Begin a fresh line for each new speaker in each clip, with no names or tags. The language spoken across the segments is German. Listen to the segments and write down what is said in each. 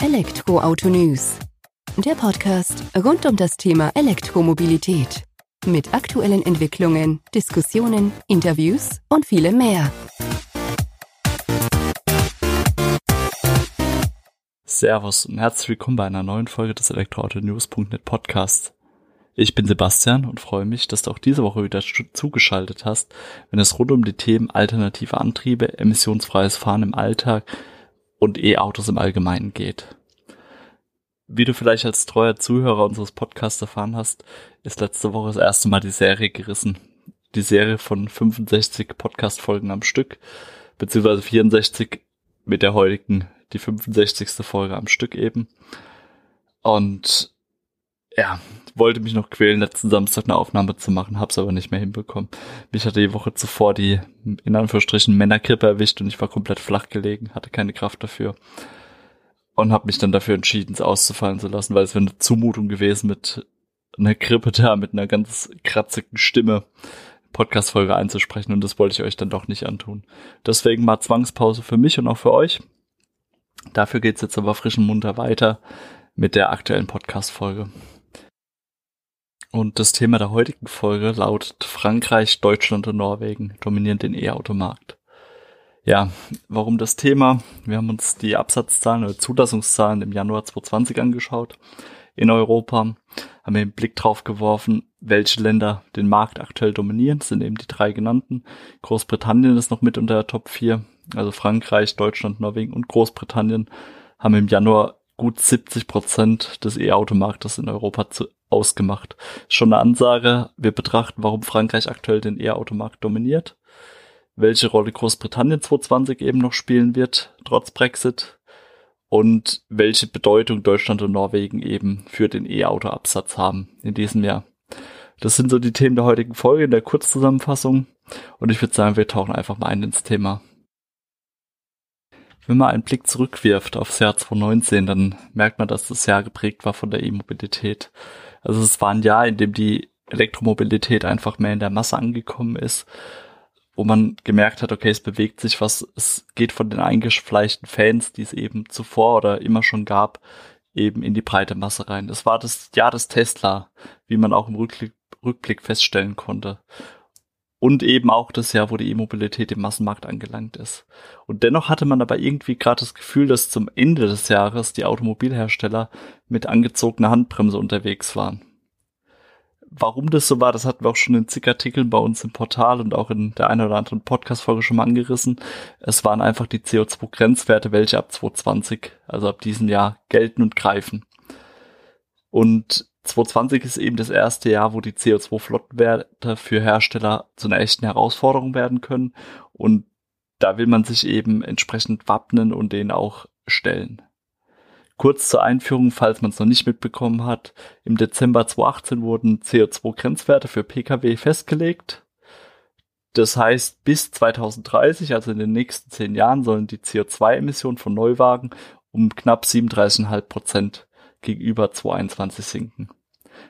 Elektroauto News. Der Podcast rund um das Thema Elektromobilität. Mit aktuellen Entwicklungen, Diskussionen, Interviews und vielem mehr.
Servus und herzlich willkommen bei einer neuen Folge des Elektroauto-News.net Podcasts. Ich bin Sebastian und freue mich, dass du auch diese Woche wieder zugeschaltet hast, wenn es rund um die Themen alternative Antriebe, emissionsfreies Fahren im Alltag und E-Autos im Allgemeinen geht. Wie du vielleicht als treuer Zuhörer unseres Podcasts erfahren hast, ist letzte Woche das erste Mal die Serie gerissen. Die Serie von 65 Podcast-Folgen am Stück, beziehungsweise 64 mit der heutigen, die 65. Folge am Stück eben. Und ja, wollte mich noch quälen, letzten Samstag eine Aufnahme zu machen, hab's aber nicht mehr hinbekommen. Mich hatte die Woche zuvor die, in Anführungsstrichen, Männerkrippe erwischt und ich war komplett flach gelegen, hatte keine Kraft dafür. Und habe mich dann dafür entschieden, es auszufallen zu lassen, weil es wäre eine Zumutung gewesen, mit einer Grippe da, mit einer ganz kratzigen Stimme Podcast-Folge einzusprechen und das wollte ich euch dann doch nicht antun. Deswegen mal Zwangspause für mich und auch für euch. Dafür geht's jetzt aber frischen munter weiter mit der aktuellen Podcast-Folge. Und das Thema der heutigen Folge lautet Frankreich, Deutschland und Norwegen dominieren den E-Automarkt. Ja, warum das Thema? Wir haben uns die Absatzzahlen oder Zulassungszahlen im Januar 2020 angeschaut in Europa, haben einen Blick drauf geworfen, welche Länder den Markt aktuell dominieren. Das sind eben die drei genannten. Großbritannien ist noch mit unter der Top 4, also Frankreich, Deutschland, Norwegen und Großbritannien haben im Januar gut 70 Prozent des E-Automarktes in Europa zu, ausgemacht. Schon eine Ansage. Wir betrachten, warum Frankreich aktuell den E-Automarkt dominiert, welche Rolle Großbritannien 2020 eben noch spielen wird, trotz Brexit, und welche Bedeutung Deutschland und Norwegen eben für den E-Auto-Absatz haben in diesem Jahr. Das sind so die Themen der heutigen Folge in der Kurzzusammenfassung. Und ich würde sagen, wir tauchen einfach mal ein ins Thema. Wenn man einen Blick zurückwirft aufs Jahr 2019, dann merkt man, dass das Jahr geprägt war von der E-Mobilität. Also es war ein Jahr, in dem die Elektromobilität einfach mehr in der Masse angekommen ist, wo man gemerkt hat, okay, es bewegt sich was, es geht von den eingefleischten Fans, die es eben zuvor oder immer schon gab, eben in die breite Masse rein. Es war das Jahr des Tesla, wie man auch im Rückblick feststellen konnte und eben auch das Jahr, wo die E-Mobilität im Massenmarkt angelangt ist. Und dennoch hatte man aber irgendwie gerade das Gefühl, dass zum Ende des Jahres die Automobilhersteller mit angezogener Handbremse unterwegs waren. Warum das so war, das hatten wir auch schon in zig Artikeln bei uns im Portal und auch in der einen oder anderen Podcast-Folge schon mal angerissen. Es waren einfach die CO2-Grenzwerte, welche ab 2020, also ab diesem Jahr, gelten und greifen. Und 2020 ist eben das erste Jahr, wo die CO2-Flottenwerte für Hersteller zu einer echten Herausforderung werden können. Und da will man sich eben entsprechend wappnen und den auch stellen. Kurz zur Einführung, falls man es noch nicht mitbekommen hat. Im Dezember 2018 wurden CO2-Grenzwerte für Pkw festgelegt. Das heißt, bis 2030, also in den nächsten zehn Jahren, sollen die CO2-Emissionen von Neuwagen um knapp 37,5 Prozent gegenüber 2021 sinken.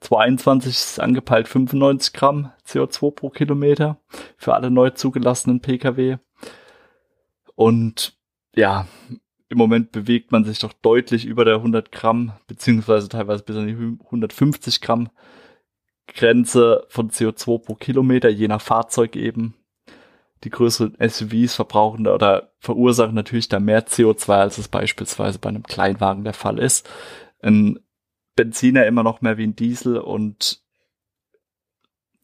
2021 ist angepeilt 95 Gramm CO2 pro Kilometer für alle neu zugelassenen Pkw. Und ja, im Moment bewegt man sich doch deutlich über der 100 Gramm, beziehungsweise teilweise bis an die 150 Gramm Grenze von CO2 pro Kilometer, je nach Fahrzeug eben. Die größeren SUVs verbrauchen oder verursachen natürlich da mehr CO2, als es beispielsweise bei einem Kleinwagen der Fall ist. Ein Benziner immer noch mehr wie ein Diesel und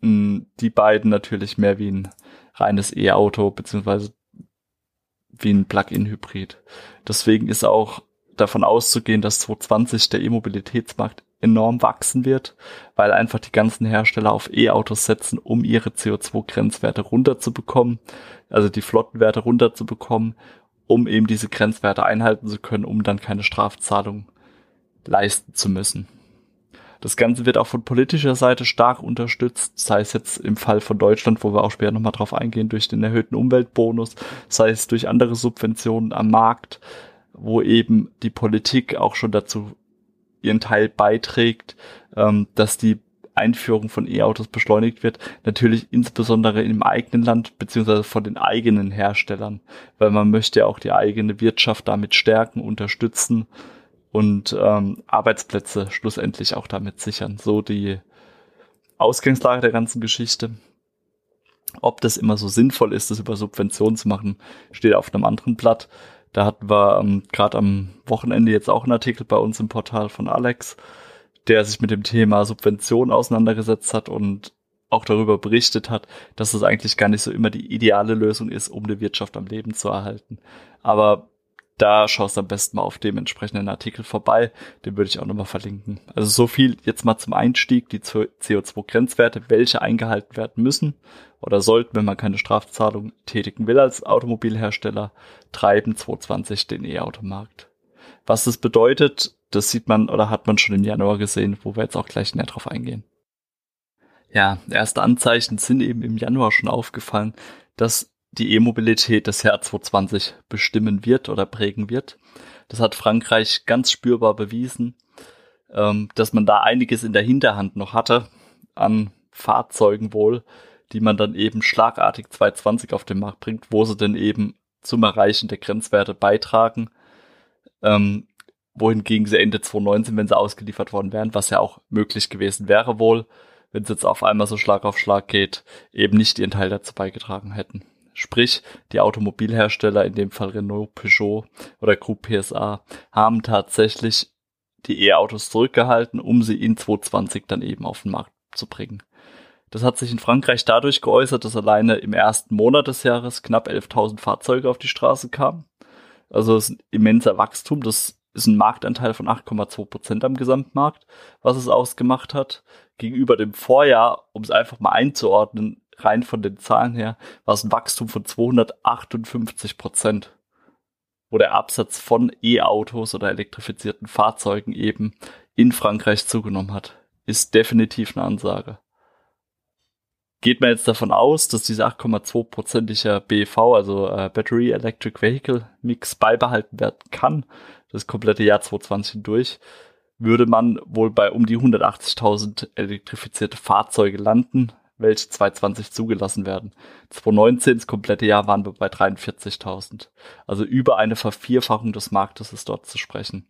mh, mm, die beiden natürlich mehr wie ein reines E-Auto beziehungsweise wie ein Plug-in-Hybrid. Deswegen ist auch davon auszugehen, dass 2020 der E-Mobilitätsmarkt enorm wachsen wird, weil einfach die ganzen Hersteller auf E-Autos setzen, um ihre CO2-Grenzwerte runterzubekommen, also die Flottenwerte runterzubekommen, um eben diese Grenzwerte einhalten zu können, um dann keine Strafzahlung leisten zu müssen. Das Ganze wird auch von politischer Seite stark unterstützt, sei es jetzt im Fall von Deutschland, wo wir auch später nochmal drauf eingehen, durch den erhöhten Umweltbonus, sei es durch andere Subventionen am Markt, wo eben die Politik auch schon dazu ihren Teil beiträgt, ähm, dass die Einführung von E-Autos beschleunigt wird, natürlich insbesondere im eigenen Land beziehungsweise von den eigenen Herstellern, weil man möchte ja auch die eigene Wirtschaft damit stärken, unterstützen und ähm, Arbeitsplätze schlussendlich auch damit sichern. So die Ausgangslage der ganzen Geschichte. Ob das immer so sinnvoll ist, das über Subventionen zu machen, steht auf einem anderen Blatt. Da hatten wir ähm, gerade am Wochenende jetzt auch einen Artikel bei uns im Portal von Alex, der sich mit dem Thema Subvention auseinandergesetzt hat und auch darüber berichtet hat, dass es eigentlich gar nicht so immer die ideale Lösung ist, um die Wirtschaft am Leben zu erhalten. Aber da schaust am besten mal auf dem entsprechenden Artikel vorbei. Den würde ich auch nochmal verlinken. Also so viel jetzt mal zum Einstieg, die CO2-Grenzwerte, welche eingehalten werden müssen oder sollten, wenn man keine Strafzahlung tätigen will als Automobilhersteller, treiben 2020 den E-Automarkt. Was das bedeutet, das sieht man oder hat man schon im Januar gesehen, wo wir jetzt auch gleich näher drauf eingehen. Ja, erste Anzeichen sind eben im Januar schon aufgefallen, dass die E-Mobilität das Jahr 2020 bestimmen wird oder prägen wird. Das hat Frankreich ganz spürbar bewiesen, ähm, dass man da einiges in der Hinterhand noch hatte an Fahrzeugen wohl, die man dann eben schlagartig 2020 auf den Markt bringt, wo sie dann eben zum Erreichen der Grenzwerte beitragen, ähm, wohingegen sie Ende 2019, wenn sie ausgeliefert worden wären, was ja auch möglich gewesen wäre wohl, wenn es jetzt auf einmal so Schlag auf Schlag geht, eben nicht ihren Teil dazu beigetragen hätten. Sprich, die Automobilhersteller, in dem Fall Renault, Peugeot oder Group PSA, haben tatsächlich die E-Autos zurückgehalten, um sie in 2020 dann eben auf den Markt zu bringen. Das hat sich in Frankreich dadurch geäußert, dass alleine im ersten Monat des Jahres knapp 11.000 Fahrzeuge auf die Straße kamen. Also das ist ein immenser Wachstum. Das ist ein Marktanteil von 8,2 Prozent am Gesamtmarkt, was es ausgemacht hat. Gegenüber dem Vorjahr, um es einfach mal einzuordnen, rein von den Zahlen her, war es ein Wachstum von 258 Prozent, wo der Absatz von E-Autos oder elektrifizierten Fahrzeugen eben in Frankreich zugenommen hat. Ist definitiv eine Ansage. Geht man jetzt davon aus, dass dieser 8,2-prozentige BEV, also äh, Battery Electric Vehicle Mix, beibehalten werden kann, das komplette Jahr 2020 hindurch, würde man wohl bei um die 180.000 elektrifizierte Fahrzeuge landen, welche 2020 zugelassen werden. 2019, das komplette Jahr, waren wir bei 43.000. Also über eine Vervierfachung des Marktes ist dort zu sprechen.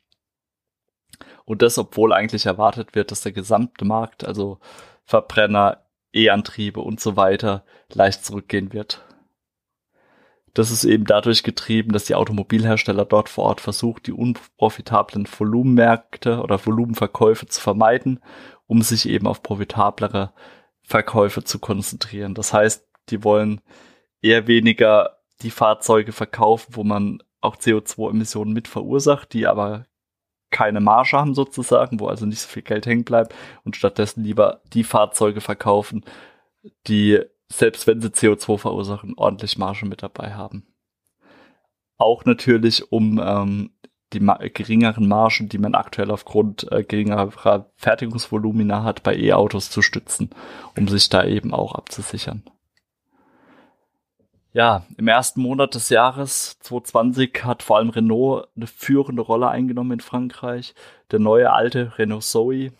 Und das, obwohl eigentlich erwartet wird, dass der gesamte Markt, also Verbrenner, E-Antriebe und so weiter, leicht zurückgehen wird. Das ist eben dadurch getrieben, dass die Automobilhersteller dort vor Ort versuchen, die unprofitablen Volumenmärkte oder Volumenverkäufe zu vermeiden, um sich eben auf profitablere Verkäufe zu konzentrieren. Das heißt, die wollen eher weniger die Fahrzeuge verkaufen, wo man auch CO2-Emissionen mit verursacht, die aber keine Marge haben sozusagen, wo also nicht so viel Geld hängen bleibt und stattdessen lieber die Fahrzeuge verkaufen, die selbst wenn sie CO2 verursachen, ordentlich Marge mit dabei haben. Auch natürlich, um ähm, die ma geringeren Margen, die man aktuell aufgrund äh, geringerer Fertigungsvolumina hat, bei E-Autos zu stützen, um sich da eben auch abzusichern. Ja, im ersten Monat des Jahres 2020 hat vor allem Renault eine führende Rolle eingenommen in Frankreich. Der neue alte Renault Zoe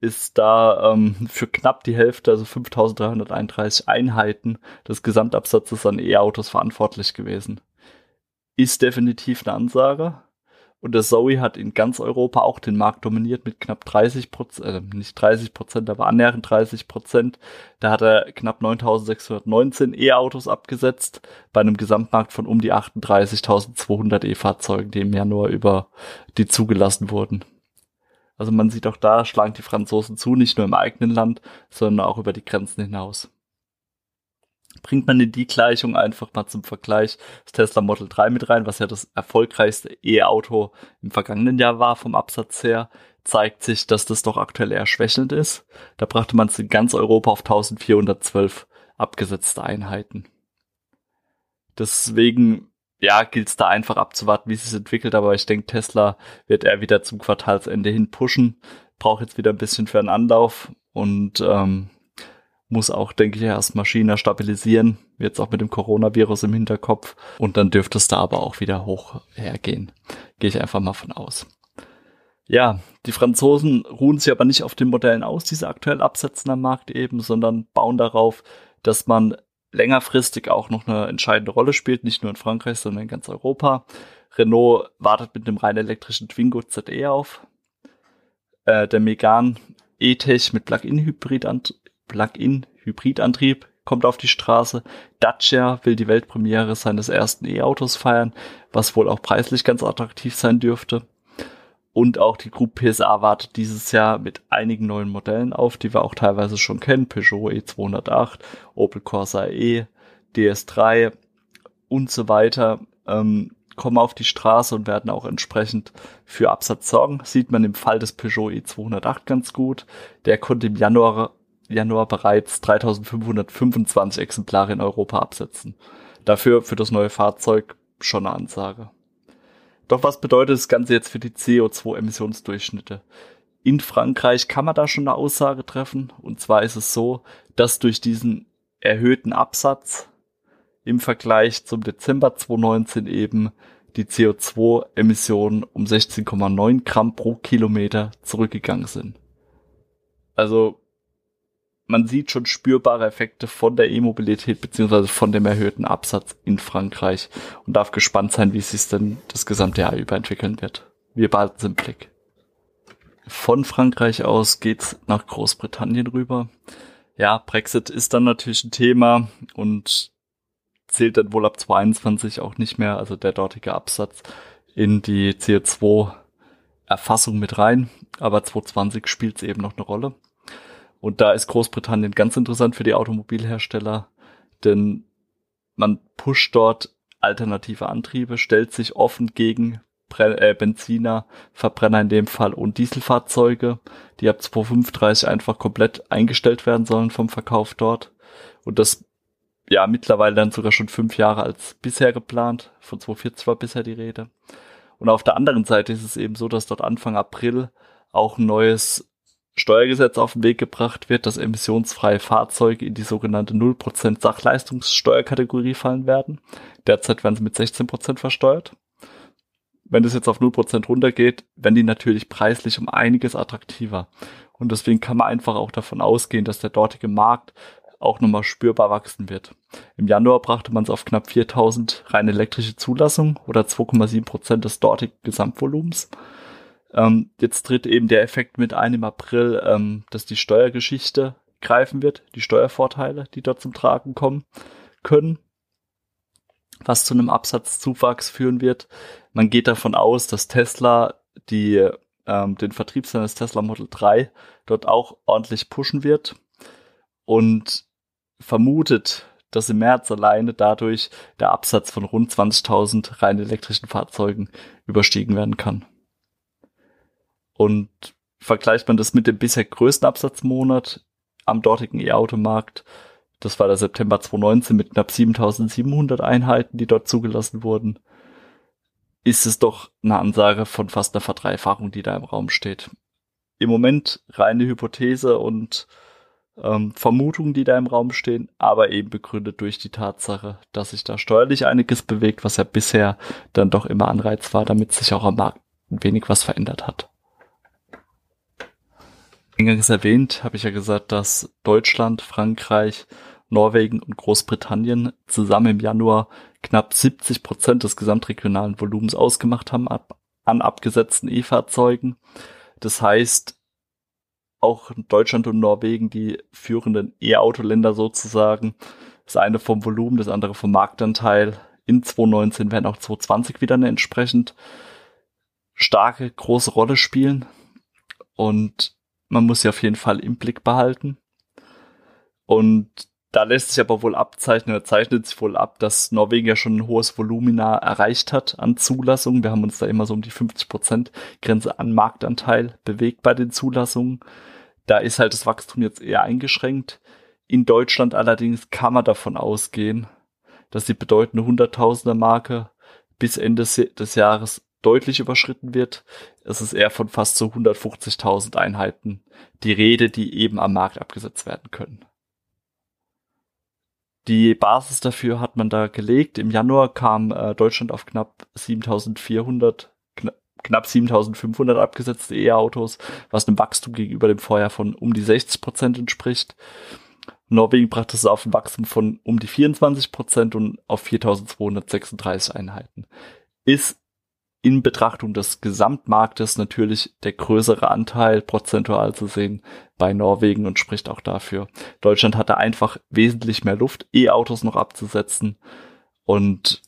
ist da ähm, für knapp die Hälfte, also 5331 Einheiten des Gesamtabsatzes an E-Autos verantwortlich gewesen. Ist definitiv eine Ansage. Und der Zoe hat in ganz Europa auch den Markt dominiert mit knapp 30 Prozent, äh, nicht 30 Prozent, aber annähernd 30 Prozent. Da hat er knapp 9619 E-Autos abgesetzt bei einem Gesamtmarkt von um die 38.200 E-Fahrzeugen, die im Januar über die zugelassen wurden. Also man sieht auch da schlagen die Franzosen zu, nicht nur im eigenen Land, sondern auch über die Grenzen hinaus bringt man in die Gleichung einfach mal zum Vergleich das Tesla Model 3 mit rein, was ja das erfolgreichste E-Auto im vergangenen Jahr war vom Absatz her, zeigt sich, dass das doch aktuell eher schwächelnd ist. Da brachte man es in ganz Europa auf 1412 abgesetzte Einheiten. Deswegen, ja, gilt es da einfach abzuwarten, wie es sich entwickelt, aber ich denke, Tesla wird er wieder zum Quartalsende hin pushen, braucht jetzt wieder ein bisschen für einen Anlauf und ähm, muss auch, denke ich, erstmal China stabilisieren, jetzt auch mit dem Coronavirus im Hinterkopf. Und dann dürfte es da aber auch wieder hoch hergehen. Gehe ich einfach mal von aus. Ja, die Franzosen ruhen sich aber nicht auf den Modellen aus, die sie aktuell absetzen am Markt eben, sondern bauen darauf, dass man längerfristig auch noch eine entscheidende Rolle spielt, nicht nur in Frankreich, sondern in ganz Europa. Renault wartet mit einem rein elektrischen Twingo ZE auf. Äh, der Megane E-Tech mit Plug-in-Hybridantrieb Plug kommt auf die Straße. Dacia will die Weltpremiere seines ersten E-Autos feiern, was wohl auch preislich ganz attraktiv sein dürfte. Und auch die Group PSA wartet dieses Jahr mit einigen neuen Modellen auf, die wir auch teilweise schon kennen. Peugeot E208, Opel Corsa E, DS3 und so weiter. Ähm, kommen auf die Straße und werden auch entsprechend für Absatz sorgen. Sieht man im Fall des Peugeot E208 ganz gut. Der konnte im Januar, Januar bereits 3525 Exemplare in Europa absetzen. Dafür für das neue Fahrzeug schon eine Ansage. Doch was bedeutet das Ganze jetzt für die CO2-Emissionsdurchschnitte? In Frankreich kann man da schon eine Aussage treffen. Und zwar ist es so, dass durch diesen erhöhten Absatz im Vergleich zum Dezember 2019 eben die CO2-Emissionen um 16,9 Gramm pro Kilometer zurückgegangen sind. Also man sieht schon spürbare Effekte von der E-Mobilität beziehungsweise von dem erhöhten Absatz in Frankreich und darf gespannt sein, wie sich denn das gesamte Jahr über entwickeln wird. Wir behalten es im Blick. Von Frankreich aus geht's nach Großbritannien rüber. Ja, Brexit ist dann natürlich ein Thema und zählt dann wohl ab 22 auch nicht mehr, also der dortige Absatz in die CO2-Erfassung mit rein. Aber 2020 spielt es eben noch eine Rolle. Und da ist Großbritannien ganz interessant für die Automobilhersteller, denn man pusht dort alternative Antriebe, stellt sich offen gegen äh, Benziner, Verbrenner in dem Fall und Dieselfahrzeuge, die ab 2035 einfach komplett eingestellt werden sollen vom Verkauf dort. Und das ja mittlerweile dann sogar schon fünf Jahre als bisher geplant. Von 2040 war bisher die Rede. Und auf der anderen Seite ist es eben so, dass dort Anfang April auch ein neues Steuergesetz auf den Weg gebracht wird, dass emissionsfreie Fahrzeuge in die sogenannte 0% Sachleistungssteuerkategorie fallen werden. Derzeit werden sie mit 16% versteuert. Wenn das jetzt auf 0% runtergeht, werden die natürlich preislich um einiges attraktiver. Und deswegen kann man einfach auch davon ausgehen, dass der dortige Markt auch nochmal spürbar wachsen wird. Im Januar brachte man es auf knapp 4000 rein elektrische Zulassungen oder 2,7 Prozent des dortigen Gesamtvolumens. Ähm, jetzt tritt eben der Effekt mit ein im April, ähm, dass die Steuergeschichte greifen wird, die Steuervorteile, die dort zum Tragen kommen können, was zu einem Absatzzuwachs führen wird. Man geht davon aus, dass Tesla die, ähm, den Vertrieb seines Tesla Model 3 dort auch ordentlich pushen wird und vermutet, dass im März alleine dadurch der Absatz von rund 20.000 rein elektrischen Fahrzeugen überstiegen werden kann. Und vergleicht man das mit dem bisher größten Absatzmonat am dortigen E-Automarkt, das war der September 2019 mit knapp 7700 Einheiten, die dort zugelassen wurden, ist es doch eine Ansage von fast einer Verdreifachung, die da im Raum steht. Im Moment reine Hypothese und ähm, Vermutungen, die da im Raum stehen, aber eben begründet durch die Tatsache, dass sich da steuerlich einiges bewegt, was ja bisher dann doch immer Anreiz war, damit sich auch am Markt ein wenig was verändert hat. Eingangs erwähnt habe ich ja gesagt, dass Deutschland, Frankreich, Norwegen und Großbritannien zusammen im Januar knapp 70 Prozent des gesamtregionalen Volumens ausgemacht haben ab, an abgesetzten E-Fahrzeugen. Das heißt, auch Deutschland und Norwegen die führenden E-Auto-Länder sozusagen. Das eine vom Volumen, das andere vom Marktanteil. In 2019 werden auch 2020 wieder eine entsprechend starke, große Rolle spielen. Und man muss sie auf jeden Fall im Blick behalten. Und da lässt sich aber wohl abzeichnen, oder zeichnet sich wohl ab, dass Norwegen ja schon ein hohes Volumina erreicht hat an Zulassungen. Wir haben uns da immer so um die 50% Grenze an Marktanteil bewegt bei den Zulassungen. Da ist halt das Wachstum jetzt eher eingeschränkt. In Deutschland allerdings kann man davon ausgehen, dass die bedeutende Hunderttausender Marke bis Ende des Jahres deutlich überschritten wird. Es ist eher von fast so 150.000 Einheiten die Rede, die eben am Markt abgesetzt werden können. Die Basis dafür hat man da gelegt. Im Januar kam äh, Deutschland auf knapp 7400, kn knapp 7500 abgesetzte E-Autos, was einem Wachstum gegenüber dem Vorjahr von um die 60 Prozent entspricht. Norwegen brachte es auf ein Wachstum von um die 24 Prozent und auf 4236 Einheiten. Ist in Betrachtung des Gesamtmarktes natürlich der größere Anteil prozentual zu sehen bei Norwegen und spricht auch dafür. Deutschland hatte einfach wesentlich mehr Luft, E-Autos noch abzusetzen und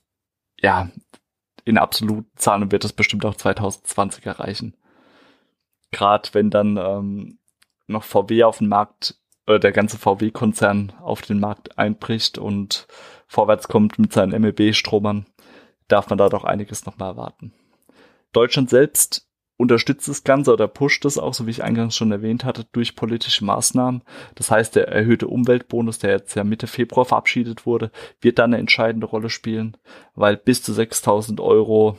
ja, in absoluten Zahlen wird es bestimmt auch 2020 erreichen. Gerade wenn dann ähm, noch VW auf den Markt, äh, der ganze VW-Konzern auf den Markt einbricht und vorwärts kommt mit seinen MEB-Stromern, darf man da doch einiges noch mal erwarten. Deutschland selbst unterstützt das Ganze oder pusht es auch, so wie ich eingangs schon erwähnt hatte, durch politische Maßnahmen. Das heißt, der erhöhte Umweltbonus, der jetzt ja Mitte Februar verabschiedet wurde, wird da eine entscheidende Rolle spielen, weil bis zu 6000 Euro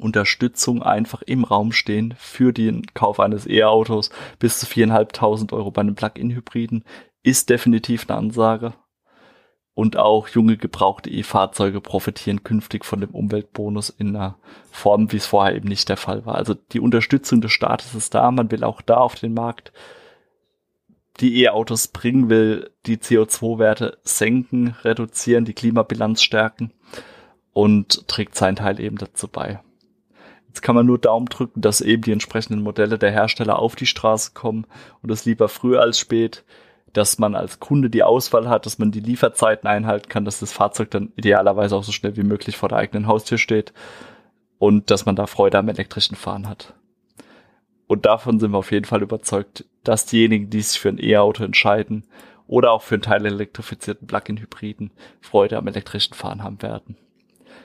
Unterstützung einfach im Raum stehen für den Kauf eines E-Autos bis zu 4.500 Euro bei einem Plug-in-Hybriden ist definitiv eine Ansage. Und auch junge gebrauchte E-Fahrzeuge profitieren künftig von dem Umweltbonus in einer Form, wie es vorher eben nicht der Fall war. Also die Unterstützung des Staates ist da. Man will auch da auf den Markt die E-Autos bringen, will die CO2-Werte senken, reduzieren, die Klimabilanz stärken und trägt seinen Teil eben dazu bei. Jetzt kann man nur Daumen drücken, dass eben die entsprechenden Modelle der Hersteller auf die Straße kommen und das lieber früher als spät dass man als Kunde die Auswahl hat, dass man die Lieferzeiten einhalten kann, dass das Fahrzeug dann idealerweise auch so schnell wie möglich vor der eigenen Haustür steht und dass man da Freude am elektrischen Fahren hat. Und davon sind wir auf jeden Fall überzeugt, dass diejenigen, die sich für ein E-Auto entscheiden oder auch für einen Teil elektrifizierten Plug-in-Hybriden Freude am elektrischen Fahren haben werden.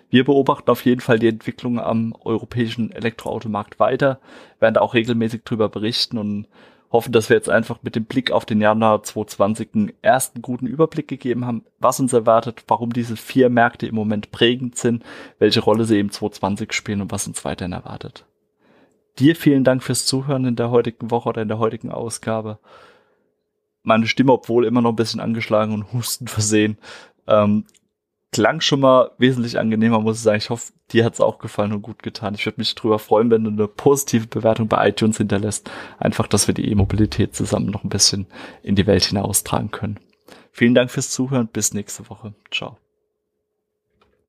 Wir beobachten auf jeden Fall die Entwicklung am europäischen Elektroautomarkt weiter, werden auch regelmäßig darüber berichten und hoffen, dass wir jetzt einfach mit dem Blick auf den Januar 2020 einen ersten guten Überblick gegeben haben, was uns erwartet, warum diese vier Märkte im Moment prägend sind, welche Rolle sie im 2020 spielen und was uns weiterhin erwartet. Dir vielen Dank fürs Zuhören in der heutigen Woche oder in der heutigen Ausgabe. Meine Stimme, obwohl immer noch ein bisschen angeschlagen und Husten versehen, ähm, klang schon mal wesentlich angenehmer, muss ich sagen. Ich hoffe, dir hat es auch gefallen und gut getan. Ich würde mich drüber freuen, wenn du eine positive Bewertung bei iTunes hinterlässt. Einfach, dass wir die E-Mobilität zusammen noch ein bisschen in die Welt hinaustragen können. Vielen Dank fürs Zuhören. Bis nächste Woche. Ciao.